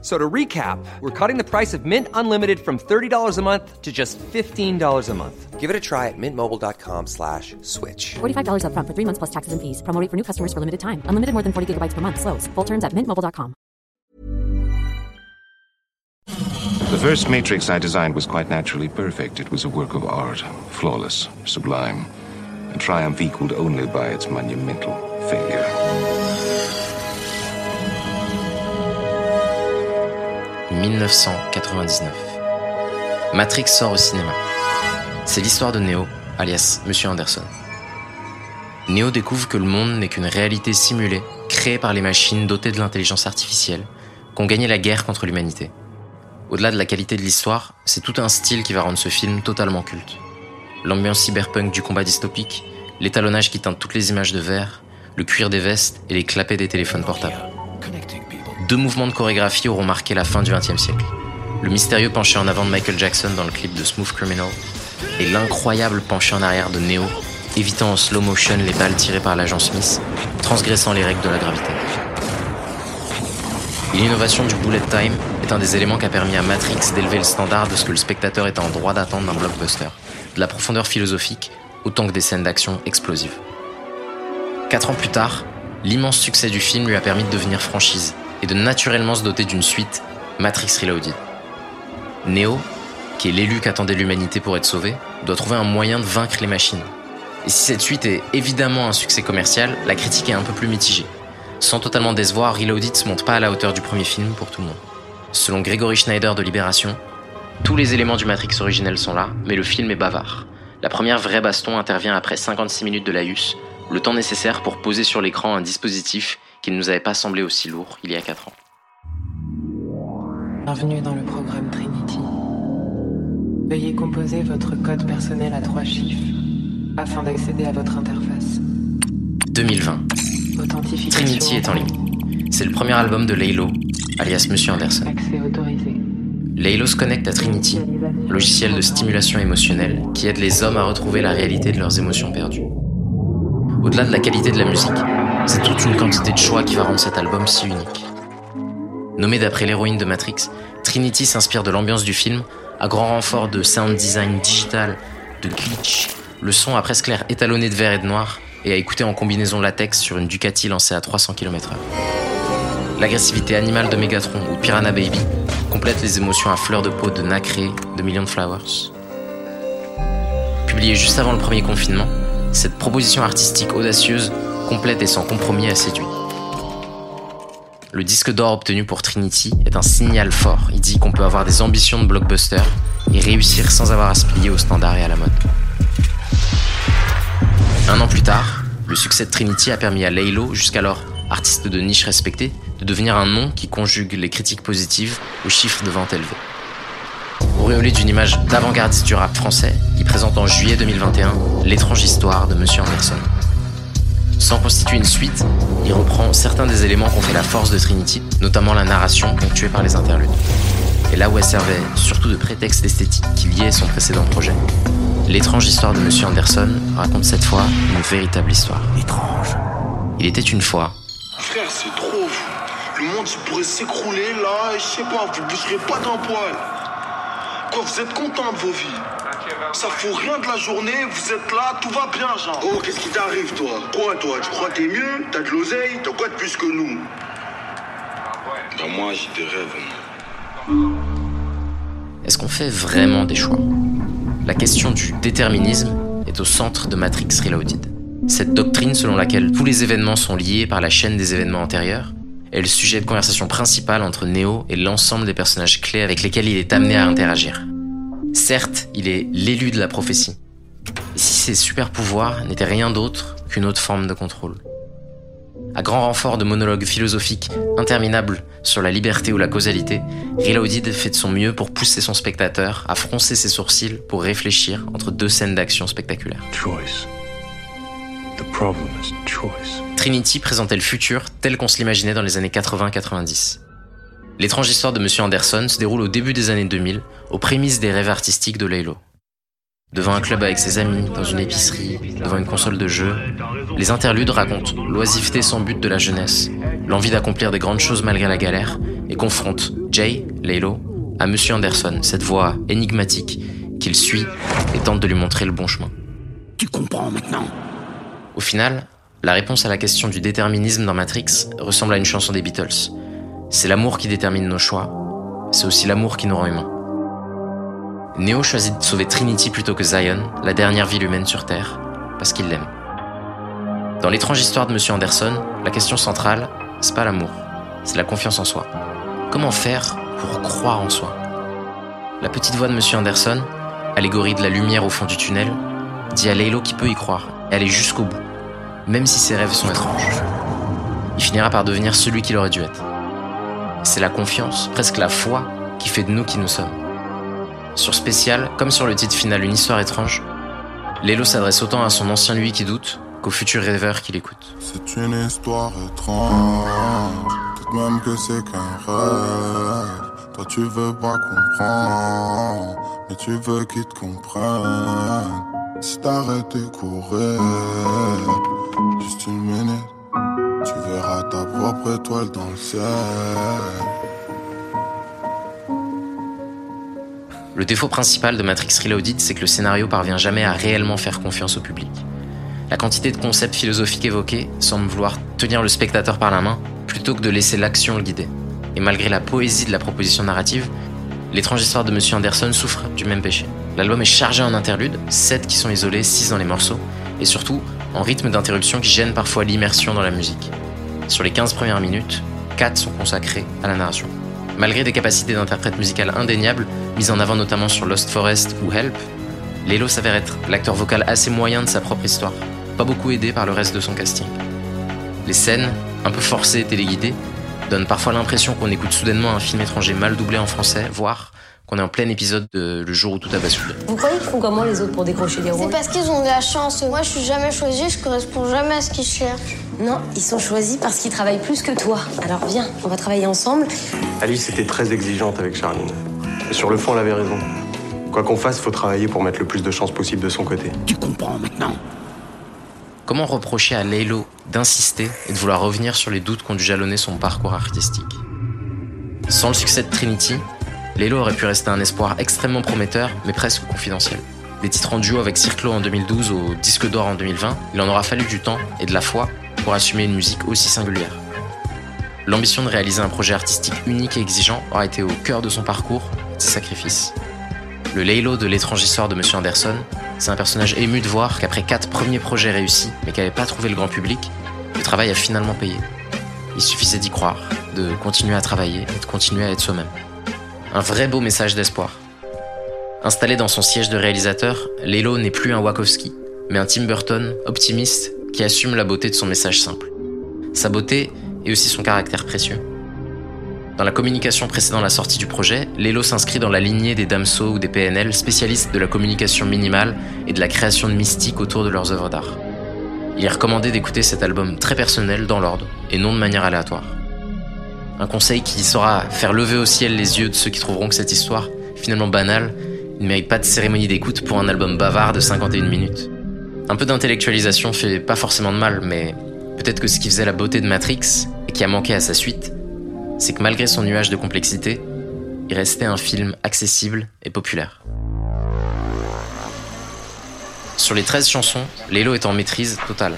So to recap, we're cutting the price of Mint Unlimited from $30 a month to just $15 a month. Give it a try at mintmobile.com slash switch. $45 upfront for three months plus taxes and fees. Promo rate for new customers for limited time. Unlimited more than 40 gigabytes per month. Slows. Full terms at mintmobile.com. The first Matrix I designed was quite naturally perfect. It was a work of art, flawless, sublime, a triumph equaled only by its monumental failure. 1999. Matrix sort au cinéma. C'est l'histoire de Neo, alias Monsieur Anderson. Neo découvre que le monde n'est qu'une réalité simulée, créée par les machines dotées de l'intelligence artificielle, qu'ont gagné la guerre contre l'humanité. Au-delà de la qualité de l'histoire, c'est tout un style qui va rendre ce film totalement culte. L'ambiance cyberpunk du combat dystopique, l'étalonnage qui teinte toutes les images de verre, le cuir des vestes et les clapets des téléphones portables. Deux mouvements de chorégraphie auront marqué la fin du XXe siècle. Le mystérieux penché en avant de Michael Jackson dans le clip de Smooth Criminal et l'incroyable penché en arrière de Neo, évitant en slow motion les balles tirées par l'agent Smith, transgressant les règles de la gravité. L'innovation du bullet time est un des éléments qui a permis à Matrix d'élever le standard de ce que le spectateur est en droit d'attendre d'un blockbuster, de la profondeur philosophique autant que des scènes d'action explosives. Quatre ans plus tard, l'immense succès du film lui a permis de devenir franchise et de naturellement se doter d'une suite, Matrix Reloaded. Neo, qui est l'élu qu'attendait l'humanité pour être sauvé, doit trouver un moyen de vaincre les machines. Et si cette suite est évidemment un succès commercial, la critique est un peu plus mitigée. Sans totalement décevoir, Reloaded se monte pas à la hauteur du premier film pour tout le monde. Selon Gregory Schneider de Libération, tous les éléments du Matrix originel sont là, mais le film est bavard. La première vraie baston intervient après 56 minutes de laïus, le temps nécessaire pour poser sur l'écran un dispositif qui ne nous avait pas semblé aussi lourd il y a 4 ans. Bienvenue dans le programme Trinity. Veuillez composer votre code personnel à trois chiffres afin d'accéder à votre interface. 2020. Authentification. Trinity est en ligne. C'est le premier album de Laylo, alias Monsieur Anderson. Accès autorisé. Laylo se connecte à Trinity, logiciel de stimulation émotionnelle qui aide les hommes à retrouver la réalité de leurs émotions perdues. Au-delà de la qualité de la musique, c'est toute une quantité de choix qui va rendre cet album si unique. Nommé d'après l'héroïne de Matrix, Trinity s'inspire de l'ambiance du film, à grand renfort de sound design digital, de glitch, le son a presque l'air étalonné de vert et de noir, et à écouter en combinaison latex sur une Ducati lancée à 300 km/h. L'agressivité animale de Megatron ou Piranha Baby complète les émotions à fleur de peau de Nacré de Million Flowers. Publié juste avant le premier confinement, cette proposition artistique audacieuse, complète et sans compromis a séduit. Le disque d'or obtenu pour Trinity est un signal fort. Il dit qu'on peut avoir des ambitions de blockbuster et réussir sans avoir à se plier aux standards et à la mode. Un an plus tard, le succès de Trinity a permis à Laylo, jusqu'alors artiste de niche respecté, de devenir un nom qui conjugue les critiques positives aux chiffres de vente élevés. Auréolé d'une image d'avant-gardiste du rap français, il présente en juillet 2021 l'étrange histoire de Monsieur Anderson. Sans constituer une suite, il reprend certains des éléments qu'ont fait la force de Trinity, notamment la narration ponctuée par les interludes. Et là où elle servait surtout de prétexte esthétique qui liait son précédent projet, l'étrange histoire de Monsieur Anderson raconte cette fois une véritable histoire. Étrange. Il était une fois, Frère, c'est trop. Le monde pourrait s'écrouler là, et je sais pas, vous bougerez pas d'un poil. Vous êtes content de vos vies Ça fout rien de la journée, vous êtes là, tout va bien, genre. Oh, qu'est-ce qui t'arrive, toi? Quoi, toi? Tu crois que t'es mieux? T'as de l'oseille? T'as quoi de plus que nous? Ben moi, j'ai des rêves. Est-ce qu'on fait vraiment des choix? La question du déterminisme est au centre de Matrix Reloaded. Cette doctrine selon laquelle tous les événements sont liés par la chaîne des événements antérieurs est le sujet de conversation principal entre Neo et l'ensemble des personnages clés avec lesquels il est amené à interagir. Certes, il est l'élu de la prophétie. Et si ses super pouvoirs n'étaient rien d'autre qu'une autre forme de contrôle À grand renfort de monologues philosophiques interminables sur la liberté ou la causalité, Reloaded fait de son mieux pour pousser son spectateur à froncer ses sourcils pour réfléchir entre deux scènes d'action spectaculaires. Choice. The Trinity présentait le futur tel qu'on se l'imaginait dans les années 80-90. L'étrange histoire de Monsieur Anderson se déroule au début des années 2000, aux prémices des rêves artistiques de Laylo. Devant un club avec ses amis, dans une épicerie, devant une console de jeu, les interludes racontent l'oisiveté sans but de la jeunesse, l'envie d'accomplir des grandes choses malgré la galère, et confrontent Jay, Laylo, à Monsieur Anderson, cette voix énigmatique qu'il suit et tente de lui montrer le bon chemin. Tu comprends maintenant Au final, la réponse à la question du déterminisme dans Matrix ressemble à une chanson des Beatles. C'est l'amour qui détermine nos choix, c'est aussi l'amour qui nous rend humains. Neo choisit de sauver Trinity plutôt que Zion, la dernière ville humaine sur Terre, parce qu'il l'aime. Dans l'étrange histoire de Monsieur Anderson, la question centrale, c'est pas l'amour, c'est la confiance en soi. Comment faire pour croire en soi? La petite voix de Monsieur Anderson, allégorie de la lumière au fond du tunnel, dit à Laylo qui peut y croire et aller jusqu'au bout même si ses rêves sont étranges. Il finira par devenir celui qu'il aurait dû être. C'est la confiance, presque la foi, qui fait de nous qui nous sommes. Sur Spécial, comme sur le titre final Une histoire étrange, Lélo s'adresse autant à son ancien lui qui doute qu'au futur rêveur qui l'écoute. C'est une histoire étrange, peut-être même que c'est qu'un rêve. Toi tu veux pas comprendre, mais tu veux qu'ils te comprennent. Si courir, juste une minute, ta propre étoile dans le. Le défaut principal de Matrix Reloaded, c'est que le scénario parvient jamais à réellement faire confiance au public. La quantité de concepts philosophiques évoqués semble vouloir tenir le spectateur par la main plutôt que de laisser l'action le guider. Et malgré la poésie de la proposition narrative, l'étrange histoire de Monsieur Anderson souffre du même péché. L'album est chargé en interludes, 7 qui sont isolés, 6 dans les morceaux, et surtout en rythme d'interruption qui gêne parfois l'immersion dans la musique. Sur les 15 premières minutes, 4 sont consacrés à la narration. Malgré des capacités d'interprète musical indéniables, mises en avant notamment sur Lost Forest ou Help, Lelo s'avère être l'acteur vocal assez moyen de sa propre histoire, pas beaucoup aidé par le reste de son casting. Les scènes, un peu forcées et téléguidées, donnent parfois l'impression qu'on écoute soudainement un film étranger mal doublé en français, voire qu'on est en plein épisode de Le jour où tout a basculé. Vous croyez qu'ils font comment les autres pour décrocher des rôles C'est parce qu'ils ont de la chance. Moi, je suis jamais choisie, je corresponds jamais à ce qu'ils cherchent. Non, ils sont choisis parce qu'ils travaillent plus que toi. Alors viens, on va travailler ensemble. Alice était très exigeante avec Charline. Et sur le fond, elle avait raison. Quoi qu'on fasse, faut travailler pour mettre le plus de chances possible de son côté. Tu comprends maintenant Comment reprocher à Laylo d'insister et de vouloir revenir sur les doutes qu'ont dû jalonner son parcours artistique? Sans le succès de Trinity, Lelo aurait pu rester un espoir extrêmement prometteur, mais presque confidentiel. Des titres en duo avec Circlo en 2012 au Disque d'Or en 2020, il en aura fallu du temps et de la foi pour assumer une musique aussi singulière. L'ambition de réaliser un projet artistique unique et exigeant aura été au cœur de son parcours et de ses sacrifices. Le Laylo de l'étrange histoire de Monsieur Anderson, c'est un personnage ému de voir qu'après quatre premiers projets réussis, mais qui n'avait pas trouvé le grand public, le travail a finalement payé. Il suffisait d'y croire, de continuer à travailler et de continuer à être soi-même. Un vrai beau message d'espoir. Installé dans son siège de réalisateur, Lelo n'est plus un Wachowski, mais un Tim Burton optimiste qui assume la beauté de son message simple. Sa beauté et aussi son caractère précieux. Dans la communication précédant la sortie du projet, Lelo s'inscrit dans la lignée des Damso ou des PNL, spécialistes de la communication minimale et de la création de mystique autour de leurs œuvres d'art. Il est recommandé d'écouter cet album très personnel dans l'ordre et non de manière aléatoire. Un conseil qui saura faire lever au ciel les yeux de ceux qui trouveront que cette histoire, finalement banale, ne mérite pas de cérémonie d'écoute pour un album bavard de 51 minutes. Un peu d'intellectualisation fait pas forcément de mal, mais peut-être que ce qui faisait la beauté de Matrix, et qui a manqué à sa suite, c'est que malgré son nuage de complexité, il restait un film accessible et populaire. Sur les 13 chansons, Lelo est en maîtrise totale.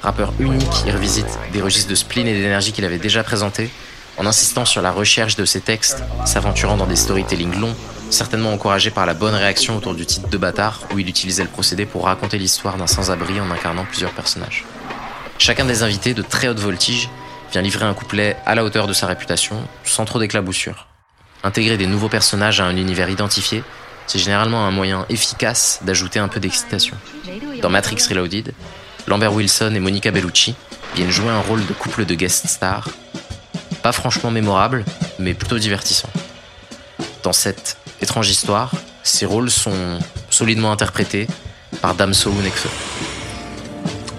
Rappeur unique, il revisite des registres de spleen et d'énergie qu'il avait déjà présentés en insistant sur la recherche de ses textes, s'aventurant dans des storytelling longs, certainement encouragé par la bonne réaction autour du titre de bâtard, où il utilisait le procédé pour raconter l'histoire d'un sans-abri en incarnant plusieurs personnages. Chacun des invités de très haute voltige vient livrer un couplet à la hauteur de sa réputation, sans trop d'éclaboussures. Intégrer des nouveaux personnages à un univers identifié, c'est généralement un moyen efficace d'ajouter un peu d'excitation. Dans Matrix Reloaded, Lambert Wilson et Monica Bellucci viennent jouer un rôle de couple de guest stars, pas franchement mémorable, mais plutôt divertissant. Dans cette étrange histoire, ces rôles sont solidement interprétés par Damso ou Nexo.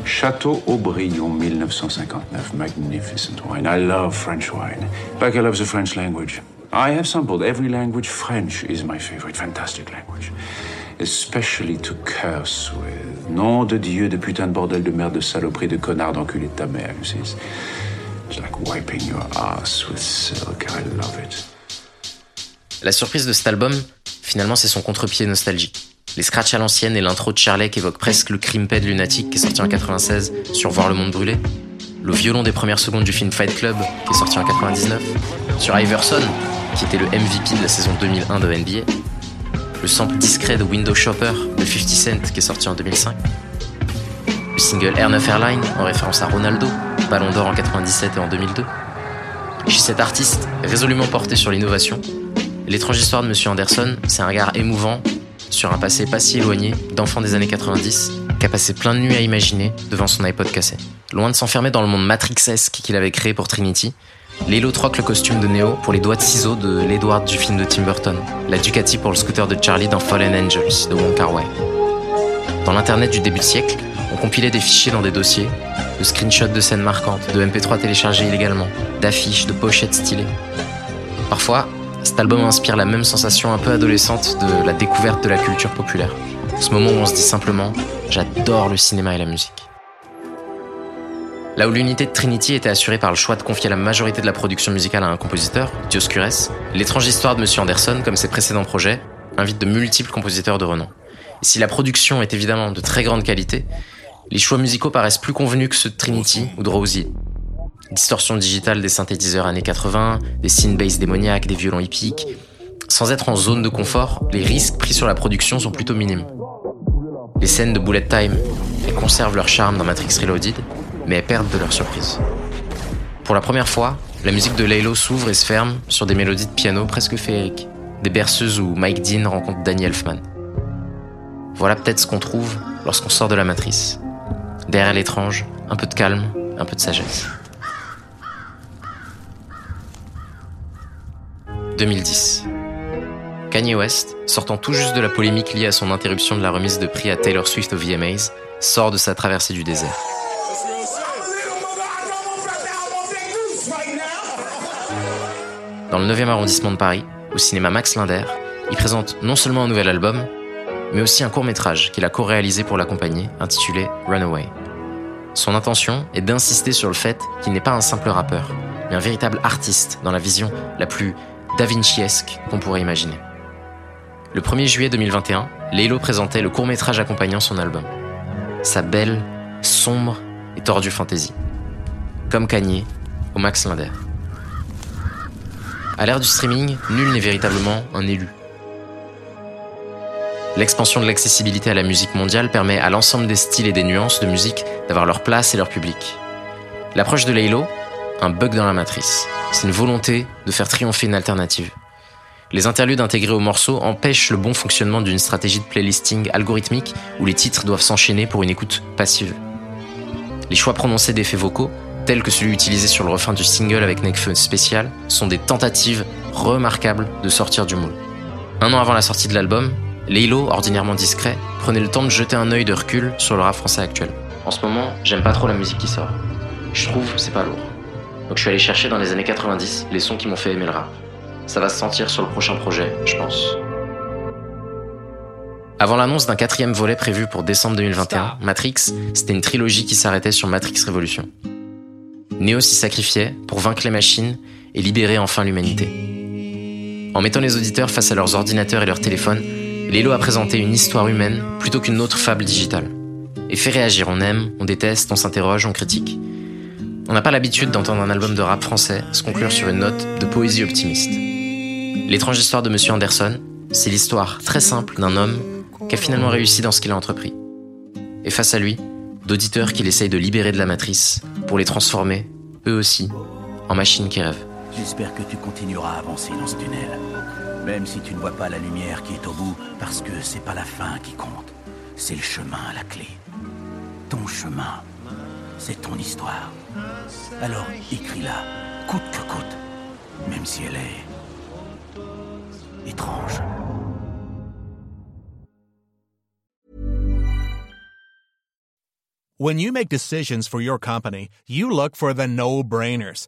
Château Aubryon, 1959. Magnificent wine. I love French wine. I love the French language. I have sampled every language. French is my favorite. Fantastic language. Especially to curse with. Nom de Dieu, de putain de bordel de merde, de saloperie, de connard, d'enculé de ta mère. It's La surprise de cet album, finalement, c'est son contre-pied nostalgique. Les scratchs à l'ancienne et l'intro de Charlie qui évoque presque le crimped lunatique qui est sorti en 96 sur Voir le monde brûler. Le violon des premières secondes du film Fight Club qui est sorti en 99. Sur Iverson, qui était le MVP de la saison 2001 de NBA. Le sample discret de Window Shopper de 50 Cent qui est sorti en 2005. Le single Air 9 Airline en référence à Ronaldo, Ballon d'Or en 97 et en 2002. Chez cet artiste, résolument porté sur l'innovation, L'étrange histoire de Monsieur Anderson, c'est un regard émouvant sur un passé pas si éloigné d'enfant des années 90 qui a passé plein de nuits à imaginer devant son iPod cassé. Loin de s'enfermer dans le monde Matrixesque qu'il avait créé pour Trinity, Lilo troque le costume de Neo pour les doigts de ciseaux de l'Edward du film de Tim Burton, la Ducati pour le scooter de Charlie dans Fallen Angels de Wong Kar Wai. Dans l'internet du début de siècle, on compilait des fichiers dans des dossiers, de screenshots de scènes marquantes, de MP3 téléchargés illégalement, d'affiches, de pochettes stylées. Parfois, cet album inspire la même sensation un peu adolescente de la découverte de la culture populaire. Ce moment où on se dit simplement j'adore le cinéma et la musique. Là où l'unité de Trinity était assurée par le choix de confier la majorité de la production musicale à un compositeur, Dioscures, l'étrange histoire de Monsieur Anderson, comme ses précédents projets, invite de multiples compositeurs de renom. Si la production est évidemment de très grande qualité, les choix musicaux paraissent plus convenus que ceux de Trinity ou de Rosie, Distorsion digitale des synthétiseurs années 80, des synth bass démoniaques, des violons hippiques. Sans être en zone de confort, les risques pris sur la production sont plutôt minimes. Les scènes de bullet time, elles conservent leur charme dans Matrix Reloaded, mais elles perdent de leur surprise. Pour la première fois, la musique de Laylo s'ouvre et se ferme sur des mélodies de piano presque féeriques, des berceuses où Mike Dean rencontre Danny Elfman. Voilà peut-être ce qu'on trouve lorsqu'on sort de la matrice. Derrière l'étrange, un peu de calme, un peu de sagesse. 2010. Kanye West, sortant tout juste de la polémique liée à son interruption de la remise de prix à Taylor Swift au VMAs, sort de sa traversée du désert. Dans le 9e arrondissement de Paris, au cinéma Max Linder, il présente non seulement un nouvel album, mais aussi un court métrage qu'il a co-réalisé pour l'accompagner, intitulé Runaway. Son intention est d'insister sur le fait qu'il n'est pas un simple rappeur, mais un véritable artiste dans la vision la plus da Vinci-esque qu'on pourrait imaginer. Le 1er juillet 2021, Lélo présentait le court-métrage accompagnant son album. Sa belle, sombre et tordue fantaisie. Comme Kanye, au Max Linder. À l'ère du streaming, nul n'est véritablement un élu. L'expansion de l'accessibilité à la musique mondiale permet à l'ensemble des styles et des nuances de musique d'avoir leur place et leur public. L'approche de Laylo, un bug dans la matrice. C'est une volonté de faire triompher une alternative. Les interludes intégrés au morceau empêchent le bon fonctionnement d'une stratégie de playlisting algorithmique où les titres doivent s'enchaîner pour une écoute passive. Les choix prononcés d'effets vocaux, tels que celui utilisé sur le refrain du single avec Nekfeu spécial, sont des tentatives remarquables de sortir du moule. Un an avant la sortie de l'album, Leilo, ordinairement discret, prenait le temps de jeter un œil de recul sur le rap français actuel. En ce moment, j'aime pas trop la musique qui sort. Je trouve c'est pas lourd. Donc je suis allé chercher dans les années 90 les sons qui m'ont fait aimer le rap. Ça va se sentir sur le prochain projet, je pense. Avant l'annonce d'un quatrième volet prévu pour décembre 2021, Matrix, c'était une trilogie qui s'arrêtait sur Matrix Révolution. Neo s'y sacrifiait pour vaincre les machines et libérer enfin l'humanité. En mettant les auditeurs face à leurs ordinateurs et leurs téléphones, Lelo a présenté une histoire humaine plutôt qu'une autre fable digitale. Et fait réagir, on aime, on déteste, on s'interroge, on critique. On n'a pas l'habitude d'entendre un album de rap français se conclure sur une note de poésie optimiste. L'étrange histoire de Monsieur Anderson, c'est l'histoire très simple d'un homme qui a finalement réussi dans ce qu'il a entrepris. Et face à lui, d'auditeurs qu'il essaye de libérer de la matrice pour les transformer, eux aussi, en machines qui rêvent. J'espère que tu continueras à avancer dans ce tunnel. Même si tu ne vois pas la lumière qui est au bout, parce que c'est pas la fin qui compte. C'est le chemin à la clé. Ton chemin, c'est ton histoire. Alors écris-la, coûte que coûte, même si elle est étrange. When you make decisions for your company, you look for the no-brainers.